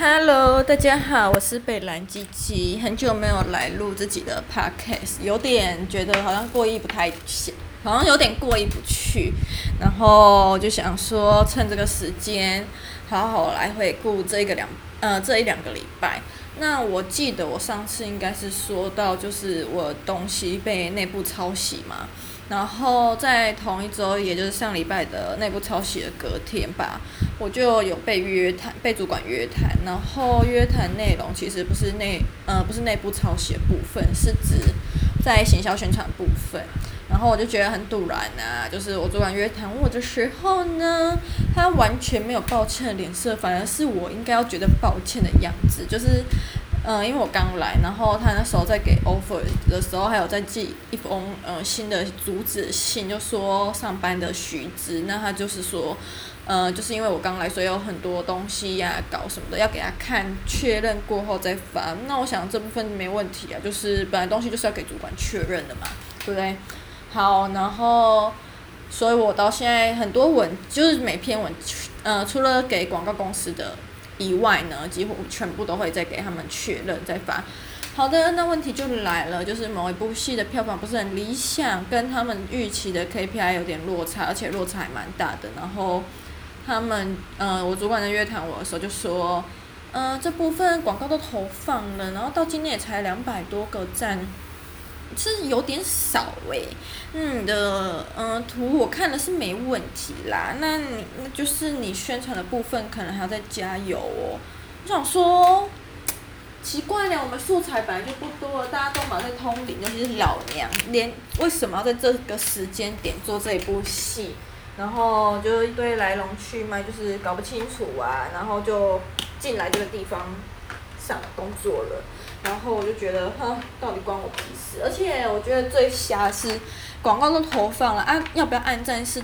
Hello，大家好，我是北兰鸡鸡，很久没有来录自己的 podcast，有点觉得好像过意不太去，好像有点过意不去，然后就想说趁这个时间，好好来回顾这个两呃这一两个礼拜。那我记得我上次应该是说到，就是我东西被内部抄袭嘛。然后在同一周，也就是上礼拜的内部抄袭的隔天吧，我就有被约谈，被主管约谈。然后约谈内容其实不是内，呃，不是内部抄袭的部分，是指在行销宣传部分。然后我就觉得很赌烂啊，就是我主管约谈我的时候呢，他完全没有抱歉的脸色，反而是我应该要觉得抱歉的样子，就是。嗯，因为我刚来，然后他那时候在给 offer 的时候，还有在寄一封呃新的主旨信，就说上班的须知。那他就是说，呃，就是因为我刚来，所以有很多东西呀、搞什么的要给他看，确认过后再发。那我想这部分没问题啊，就是本来东西就是要给主管确认的嘛，对不对？好，然后，所以我到现在很多文，就是每篇文，呃，除了给广告公司的。以外呢，几乎全部都会再给他们确认再发。好的，那问题就来了，就是某一部戏的票房不是很理想，跟他们预期的 KPI 有点落差，而且落差还蛮大的。然后他们，呃，我主管在约谈我的时候就说，呃，这部分广告都投放了，然后到今天也才两百多个赞。是有点少诶、欸，嗯的，嗯、图我看的是没问题啦，那你那就是你宣传的部分可能还要再加油哦。我想说，奇怪了，我们素材本来就不多了，大家都忙在通灵，尤其是老娘，连为什么要在这个时间点做这一部戏，然后就一堆来龙去脉，就是搞不清楚啊，然后就进来这个地方上工作了。然后我就觉得，哼，到底关我屁事？而且我觉得最瞎的是，广告都投放了，啊、要不要按赞是，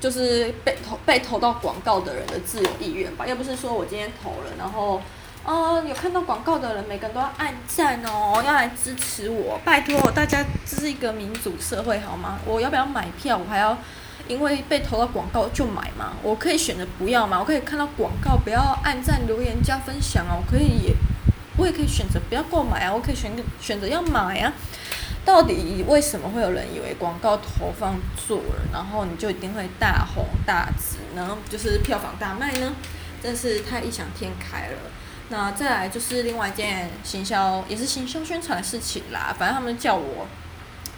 就是被投被投到广告的人的自由意愿吧，又不是说我今天投了，然后，哦，有看到广告的人，每个人都要按赞哦，要来支持我，拜托大家，这是一个民主社会好吗？我要不要买票？我还要因为被投到广告就买吗？我可以选择不要吗？我可以看到广告不要按赞、留言、加分享哦，我可以也。我也可以选择不要购买啊，我可以选选择要买啊。到底为什么会有人以为广告投放做了，然后你就一定会大红大紫然后？就是票房大卖呢？真是太异想天开了。那再来就是另外一件行销，也是行销宣传的事情啦。反正他们叫我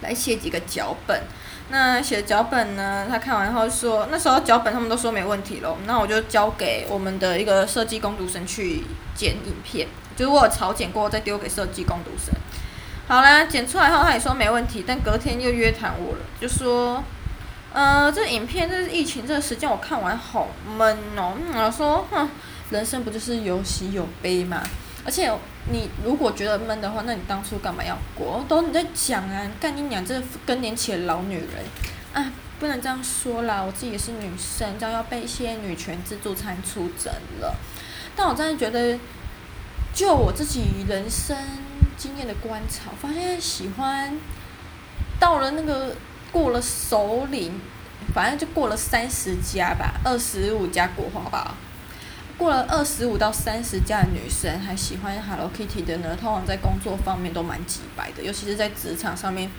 来写几个脚本。那写脚本呢，他看完后说，那时候脚本他们都说没问题咯，那我就交给我们的一个设计工读生去剪影片。就是我草剪过，再丢给设计工读生。好啦，剪出来后他也说没问题，但隔天又约谈我了，就说，呃，这影片这疫情这个时间我看完好闷哦。我说，哼，人生不就是有喜有悲吗？而且你如果觉得闷的话，那你当初干嘛要过？都你在讲啊，干你娘这更年期的老女人啊，不能这样说啦，我自己也是女生，这样要被一些女权自助餐出征了。但我真的觉得。就我自己人生经验的观察，发现喜欢到了那个过了首领，反正就过了三十加吧，二十五加国华吧，过了二十五到三十加的女生还喜欢 Hello Kitty 的呢，通常在工作方面都蛮直白的，尤其是在职场上面，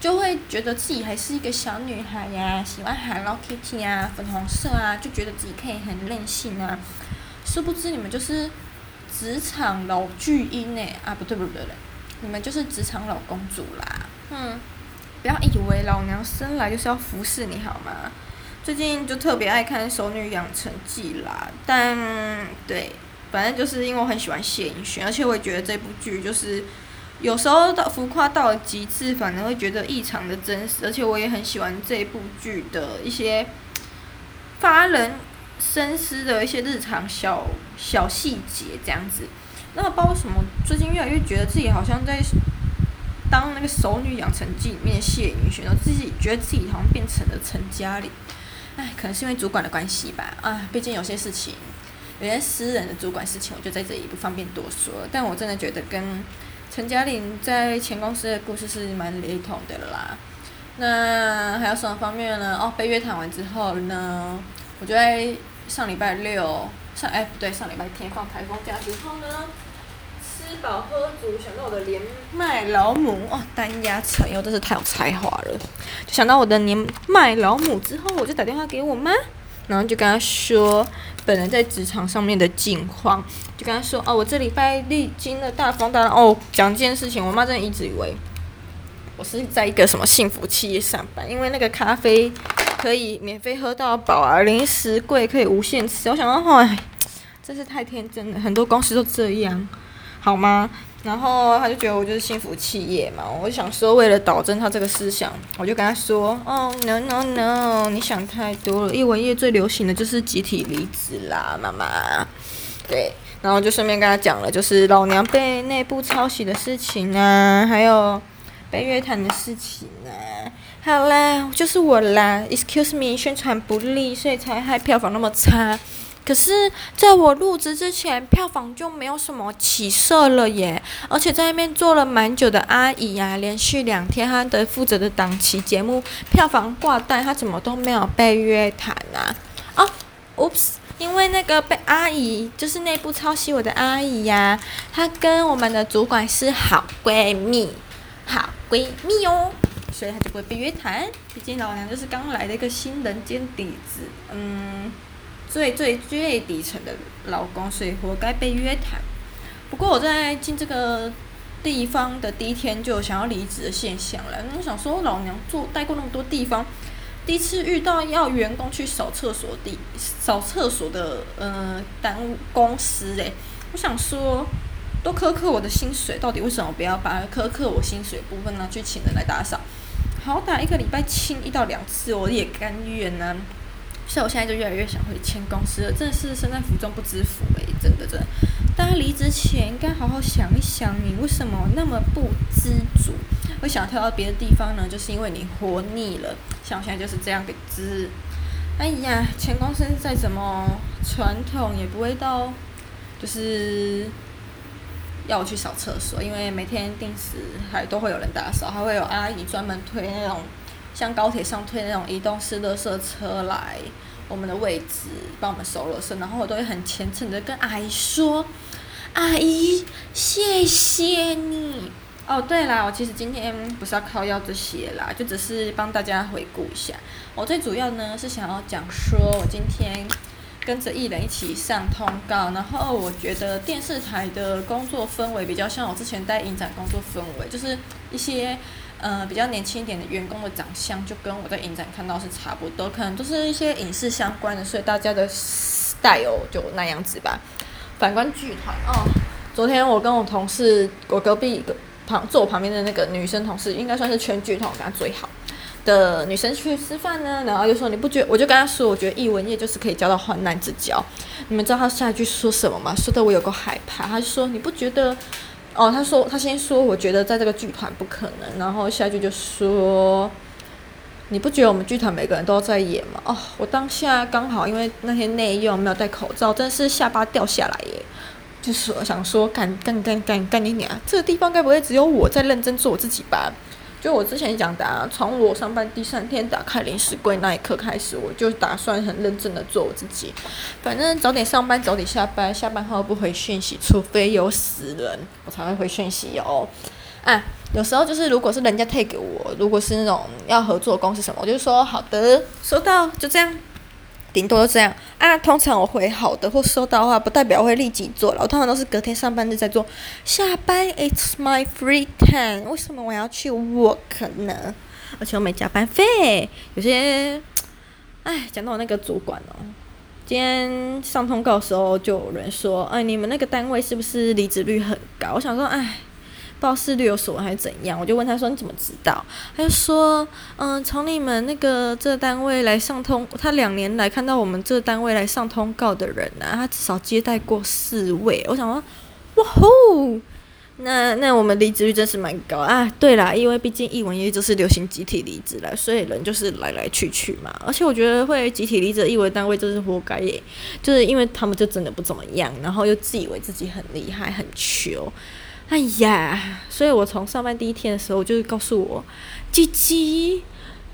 就会觉得自己还是一个小女孩呀、喜欢 Hello Kitty 啊，粉红色啊，就觉得自己可以很任性啊，殊不知你们就是。职场老巨婴呢？啊，不对不对不对，你们就是职场老公主啦。嗯，不要以为老娘生来就是要服侍你好吗？最近就特别爱看《熟女养成记》啦，但对，反正就是因为我很喜欢谢盈萱，而且我也觉得这部剧就是有时候到浮夸到了极致，反而会觉得异常的真实，而且我也很喜欢这部剧的一些发人深思的一些日常小小细节这样子，那不知道为什么最近越来越觉得自己好像在当那个《熟女养成记》里面谢盈萱，然后自己觉得自己好像变成了陈嘉玲，哎，可能是因为主管的关系吧，啊，毕竟有些事情，有些私人的主管事情，我就在这里不方便多说。但我真的觉得跟陈嘉玲在前公司的故事是蛮雷同的啦。那还有什么方面呢？哦，被约谈完之后呢，我就在上礼拜六上哎不对，上礼拜天放台风假之后呢，吃饱喝足，想到我的年迈老母哦，单压成又真是太有才华了。就想到我的年迈老母之后，我就打电话给我妈，然后就跟她说本人在职场上面的近况，就跟她说哦，我这礼拜历经了大风大浪哦，讲这件事情，我妈真的一直以为我是在一个什么幸福企业上班，因为那个咖啡。可以免费喝到饱啊，零食柜可以无限吃。我想到，哎，真是太天真了，很多公司都这样，好吗？然后他就觉得我就是幸福企业嘛，我就想说，为了导正他这个思想，我就跟他说，哦，no no no，你想太多了。艺文业最流行的就是集体离职啦，妈妈。对，然后就顺便跟他讲了，就是老娘被内部抄袭的事情啊，还有被约谈的事情啊。好啦，就是我啦，Excuse me，宣传不力，所以才害票房那么差。可是，在我入职之前，票房就没有什么起色了耶。而且在那边做了蛮久的阿姨呀、连续两天她的负责的档期节目票房挂单，她怎么都没有被约谈啊？哦，Oops，因为那个被阿姨就是内部抄袭我的阿姨呀、她跟我们的主管是好闺蜜，好闺蜜哦。所以他就会被约谈，毕竟老娘就是刚来的一个新人兼底子，嗯，最最最底层的劳工，所以活该被约谈。不过我在进这个地方的第一天就有想要离职的现象了。我想说，老娘做待过那么多地方，第一次遇到要员工去扫厕所的扫厕所的呃单公司嘞。我想说，都苛刻我的薪水，到底为什么不要把苛刻我薪水部分拿去请人来打扫？好歹一个礼拜清一到两次，我也甘愿呢、啊。所以我现在就越来越想回前公司了，真的是身在福中不知福哎，真的真的。大家离职前应该好好想一想，你为什么那么不知足？会想跳到别的地方呢？就是因为你活腻了。像我现在就是这样个姿。哎呀，前公司再怎么传统，也不会到就是。要我去扫厕所，因为每天定时还都会有人打扫，还会有阿姨专门推那种像高铁上推那种移动式垃圾车来我们的位置帮我们收垃圾，然后我都会很虔诚的跟阿姨说：“阿姨，谢谢你。”哦，对了，我其实今天不是要靠腰这些啦，就只是帮大家回顾一下。我最主要呢是想要讲说我今天。跟着艺人一起上通告，然后我觉得电视台的工作氛围比较像我之前在影展工作氛围，就是一些呃比较年轻一点的员工的长相，就跟我在影展看到是差不多，可能都是一些影视相关的，所以大家的 style 就那样子吧。反观剧团哦，昨天我跟我同事，我隔壁旁坐我旁边的那个女生同事，应该算是全剧团我跟她最好。的女生去吃饭呢，然后就说你不觉？我就跟他说，我觉得艺文业就是可以交到患难之交。你们知道他下一句说什么吗？说的我有个害怕。他就说你不觉得？哦，他说他先说我觉得在这个剧团不可能，然后下一句就说你不觉得我们剧团每个人都在演吗？哦，我当下刚好因为那天内用没有戴口罩，真是下巴掉下来耶。就是我想说干干干干干你娘！这个地方该不会只有我在认真做我自己吧？就我之前讲的啊，从我上班第三天打开零食柜那一刻开始，我就打算很认真的做我自己。反正早点上班，早点下班，下班后不回讯息，除非有死人，我才会回讯息哦。啊，有时候就是如果是人家退给我，如果是那种要合作公司什么，我就说好的，收到，就这样。顶多就这样啊，通常我回好的或收到的话，不代表我会立即做了。我通常都是隔天上班日再做。下班，It's my free time。为什么我要去 work 呢？而且我没加班费。有些，哎，讲到我那个主管哦，今天上通告的时候就有人说，哎，你们那个单位是不是离职率很高？我想说，哎。报视率有所闻还是怎样？我就问他说：“你怎么知道？”他就说：“嗯，从你们那个这单位来上通，他两年来看到我们这单位来上通告的人啊，他至少接待过四位。”我想说：“哇吼，那那我们离职率真是蛮高啊！”对啦，因为毕竟艺文业就是流行集体离职了，所以人就是来来去去嘛。而且我觉得会集体离职的艺文单位就是活该耶，就是因为他们就真的不怎么样，然后又自以为自己很厉害很球。哎呀，所以我从上班第一天的时候，就告诉我，鸡鸡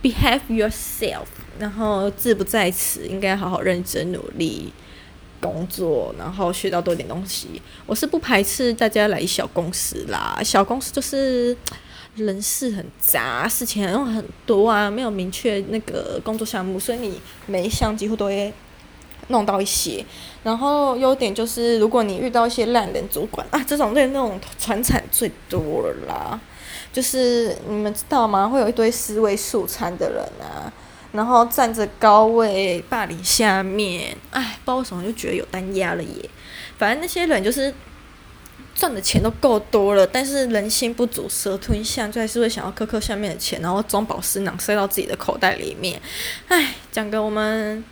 ，behave yourself，然后志不在此，应该好好认真努力。工作，然后学到多点东西。我是不排斥大家来小公司啦，小公司就是人事很杂，事情很很多啊，没有明确那个工作项目，所以你每一项几乎都会弄到一些。然后优点就是，如果你遇到一些烂人主管 啊，这种对那种传产最多了啦。就是你们知道吗？会有一堆尸位素餐的人啊，然后站着高位霸凌下面，哎，不知道为什么就觉得有单压了耶。反正那些人就是赚的钱都够多了，但是人心不足蛇吞象，就还是会想要克克下面的钱，然后装宝石囊塞到自己的口袋里面。哎，讲个我们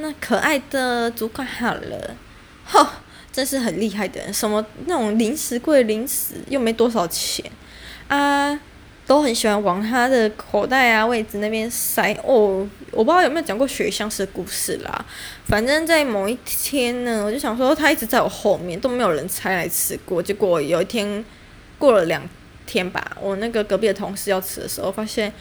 那可爱的主管好了，吼，真是很厉害的人，什么那种零食柜零食又没多少钱。啊，都很喜欢往他的口袋啊位置那边塞哦。我不知道有没有讲过雪相似的故事啦。反正，在某一天呢，我就想说他一直在我后面，都没有人拆来吃过。结果有一天过了两天吧，我那个隔壁的同事要吃的时候，发现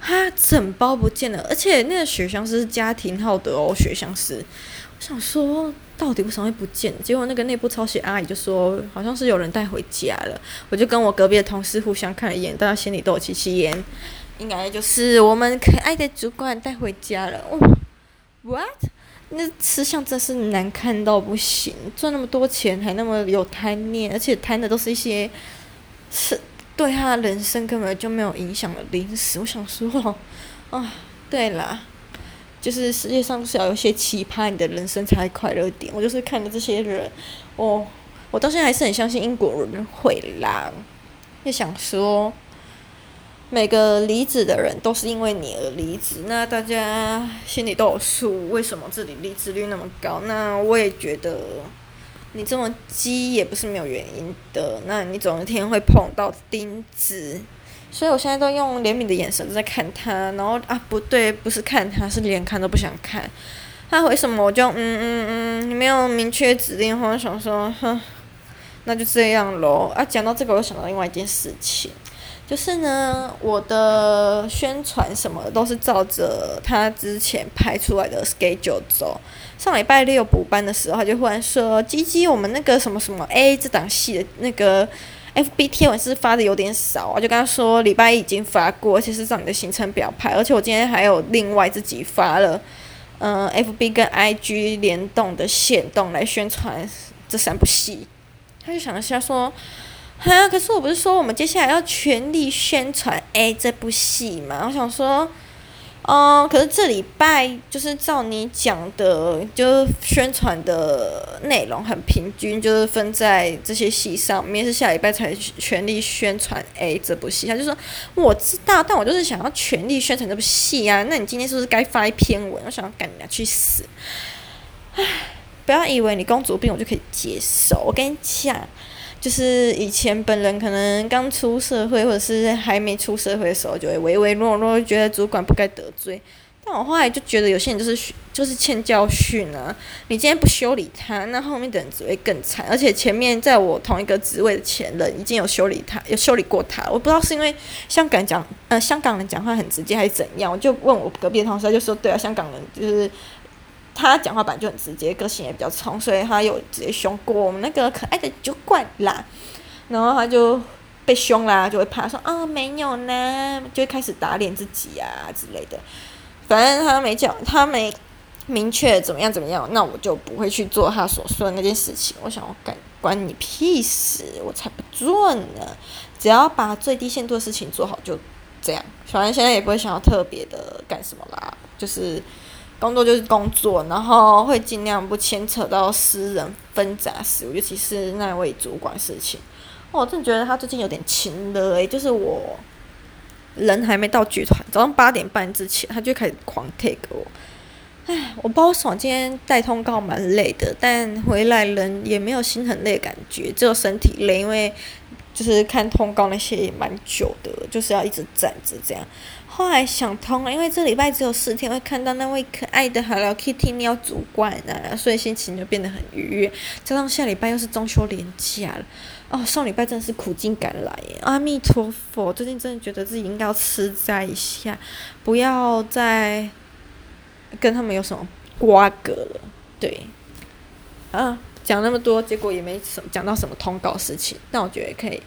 他整包不见了，而且那个雪香是家庭号的哦，雪香是。我想说。到底为什么会不见？结果那个内部抄袭阿姨就说，好像是有人带回家了。我就跟我隔壁的同事互相看了一眼，大家心里都有戚戚焉。应该就是我们可爱的主管带回家了。哦，what？那吃相真是难看到不行，赚那么多钱还那么有贪念，而且贪的都是一些是对他人生根本就没有影响的零食。我想说，啊，对啦。就是世界上是要有些奇葩，你的人生才快乐点。我就是看着这些人，我我到现在还是很相信英国人会啦。就想说，每个离职的人都是因为你而离职，那大家心里都有数，为什么这里离职率那么高？那我也觉得，你这么鸡也不是没有原因的。那你总有一天会碰到钉子。所以我现在都用怜悯的眼神在看他，然后啊，不对，不是看他，是连看都不想看。他为什么我就嗯嗯嗯，你没有明确指令，或者想说，哼，那就这样喽。啊，讲到这个，我又想到另外一件事情，就是呢，我的宣传什么的都是照着他之前拍出来的 schedule 走。上礼拜六补班的时候，他就忽然说：“鸡鸡，我们那个什么什么 A 这档戏的那个。” F B 贴文是发的有点少，我就跟他说礼拜一已经发过，而且是照你的行程表排，而且我今天还有另外自己发了，嗯、F B 跟 I G 联动的线动来宣传这三部戏。他就想一下说，哈，可是我不是说我们接下来要全力宣传 A 这部戏吗？我想说。嗯，可是这礼拜就是照你讲的，就是宣传的内容很平均，就是分在这些戏上面，是下礼拜才全力宣传 A 这部戏。他就说我知道，但我就是想要全力宣传这部戏啊。那你今天是不是该发一篇文？我想要赶你去死！唉，不要以为你公主病我就可以接受。我跟你讲。就是以前本人可能刚出社会，或者是还没出社会的时候，就会唯唯诺诺，觉得主管不该得罪。但我后来就觉得有些人就是就是欠教训啊！你今天不修理他，那后面的人只会更惨。而且前面在我同一个职位的前任已经有修理他，有修理过他。我不知道是因为香港讲呃香港人讲话很直接还是怎样，我就问我隔壁的同事，他就说对啊，香港人就是。他讲话本就很直接，个性也比较冲，所以他有直接凶过我们那个可爱的酒馆啦。然后他就被凶啦，就会怕说啊、哦、没有呢，就会开始打脸自己啊之类的。反正他没讲，他没明确怎么样怎么样，那我就不会去做他所说的那件事情。我想我干关你屁事，我才不做呢。只要把最低限度的事情做好，就这样。反正现在也不会想要特别的干什么啦，就是。工作就是工作，然后会尽量不牵扯到私人纷杂事务，尤其是那位主管事情。我真的觉得他最近有点勤了诶，就是我人还没到剧团，早上八点半之前他就开始狂 take 我。唉，我不知道为什么今天带通告蛮累的，但回来人也没有心很累的感觉，只有身体累，因为就是看通告那些也蛮久的，就是要一直站着这样。后来想通了，因为这礼拜只有四天会看到那位可爱的 Hello Kitty 喵主管啊，所以心情就变得很愉悦。加上下礼拜又是中秋连假了，哦，上礼拜真的是苦尽甘来！阿弥陀佛，最近真的觉得自己应该要吃斋一下，不要再跟他们有什么瓜葛了。对，啊，讲那么多，结果也没什么讲到什么通告事情。但我觉得可以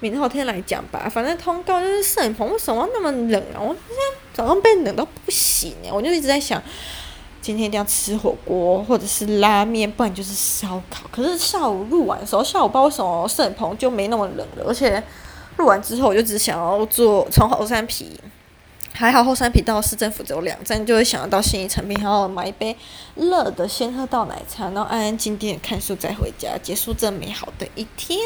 明后天来讲吧。反正通告就是摄影棚为什么那么冷啊？我今天早上被冷到不行哎，我就一直在想，今天一定要吃火锅或者是拉面，不然就是烧烤。可是下午录完的时候，下午不知道为什么摄影棚就没那么冷了，而且录完之后我就只想要坐从后山皮。还好后山皮到市政府只有两站，就会想要到信义诚品，然后买一杯热的鲜喝到奶茶，然后安安静静看书再回家，结束这美好的一天。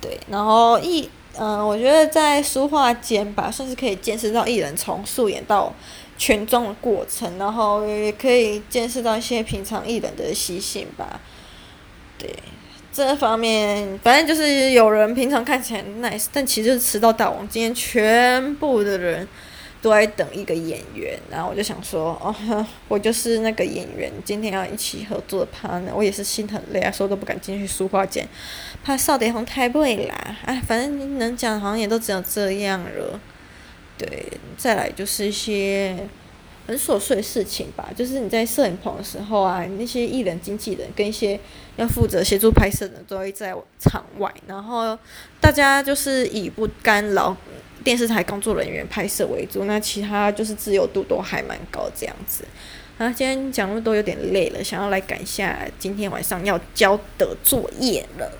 对，然后艺，嗯、我觉得在书画间吧，算是可以见识到艺人从素颜到全妆的过程，然后也可以见识到一些平常艺人的习性吧。对，这方面反正就是有人平常看起来 nice，但其实是迟到大王。今天全部的人。都在等一个演员，然后我就想说，哦，我就是那个演员，今天要一起合作的 partner，我也是心很累啊，说都不敢进去书画间，怕少点红太贵啦，哎，反正能讲好像也都只有这样了。对，再来就是一些很琐碎的事情吧，就是你在摄影棚的时候啊，那些艺人经纪人跟一些要负责协助拍摄的都会在场外，然后大家就是以不干扰。电视台工作人员拍摄为主，那其他就是自由度都还蛮高这样子。啊，今天讲那么多有点累了，想要来赶一下今天晚上要交的作业了。